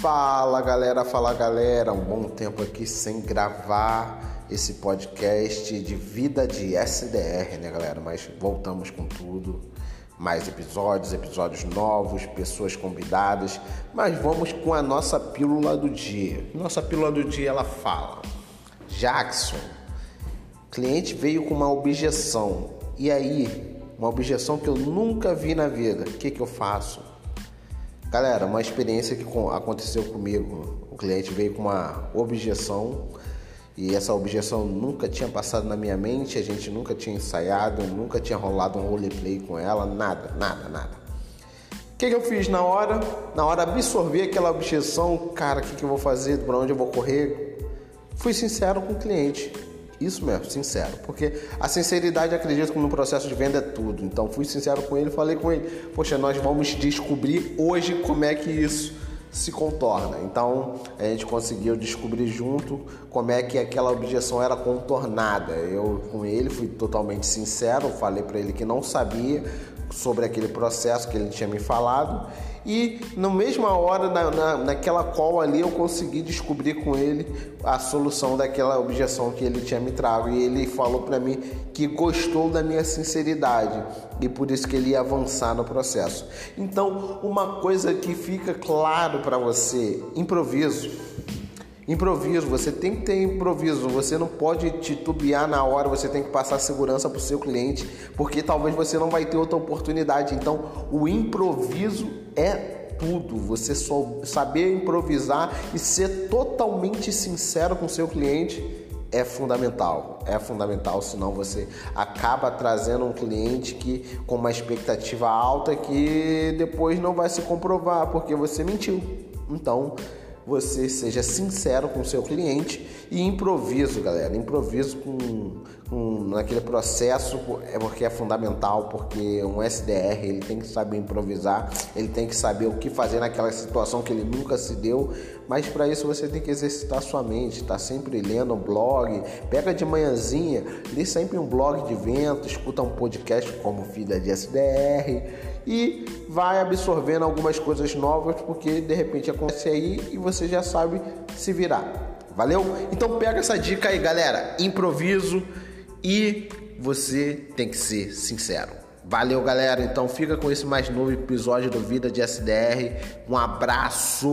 Fala galera, fala galera, um bom tempo aqui sem gravar esse podcast de vida de SDR, né galera? Mas voltamos com tudo, mais episódios, episódios novos, pessoas convidadas, mas vamos com a nossa pílula do dia. Nossa pílula do dia ela fala: Jackson, cliente veio com uma objeção, e aí? Uma objeção que eu nunca vi na vida, o que, que eu faço? Galera, uma experiência que aconteceu comigo. O cliente veio com uma objeção e essa objeção nunca tinha passado na minha mente, a gente nunca tinha ensaiado, nunca tinha rolado um roleplay com ela, nada, nada, nada. O que, que eu fiz na hora? Na hora absorver aquela objeção, cara, o que, que eu vou fazer, para onde eu vou correr? Fui sincero com o cliente. Isso mesmo, sincero. Porque a sinceridade, acredito que no processo de venda é tudo. Então fui sincero com ele, falei com ele, poxa, nós vamos descobrir hoje como é que isso se contorna. Então a gente conseguiu descobrir junto como é que aquela objeção era contornada. Eu com ele fui totalmente sincero, falei para ele que não sabia sobre aquele processo que ele tinha me falado e na mesma hora, na, na, naquela call ali, eu consegui descobrir com ele a solução daquela objeção que ele tinha me trago. E ele falou para mim que gostou da minha sinceridade e por isso que ele ia avançar no processo. Então, uma coisa que fica claro para você: improviso. Improviso, você tem que ter improviso, você não pode titubear na hora, você tem que passar segurança para o seu cliente, porque talvez você não vai ter outra oportunidade. Então, o improviso é tudo. Você saber improvisar e ser totalmente sincero com seu cliente é fundamental. É fundamental, senão você acaba trazendo um cliente que com uma expectativa alta que depois não vai se comprovar porque você mentiu. Então, você seja sincero com o seu cliente e improviso, galera. Improviso com, com naquele processo é porque é fundamental, porque um SDR ele tem que saber improvisar, ele tem que saber o que fazer naquela situação que ele nunca se deu. Mas para isso você tem que exercitar sua mente, tá sempre lendo um blog, pega de manhãzinha, lê sempre um blog de vento, escuta um podcast como Filha de SDR e vai absorvendo algumas coisas novas, porque de repente acontece aí e você já sabe se virar. Valeu? Então pega essa dica aí, galera. Improviso e você tem que ser sincero. Valeu, galera. Então fica com esse mais novo episódio do Vida de SDR. Um abraço.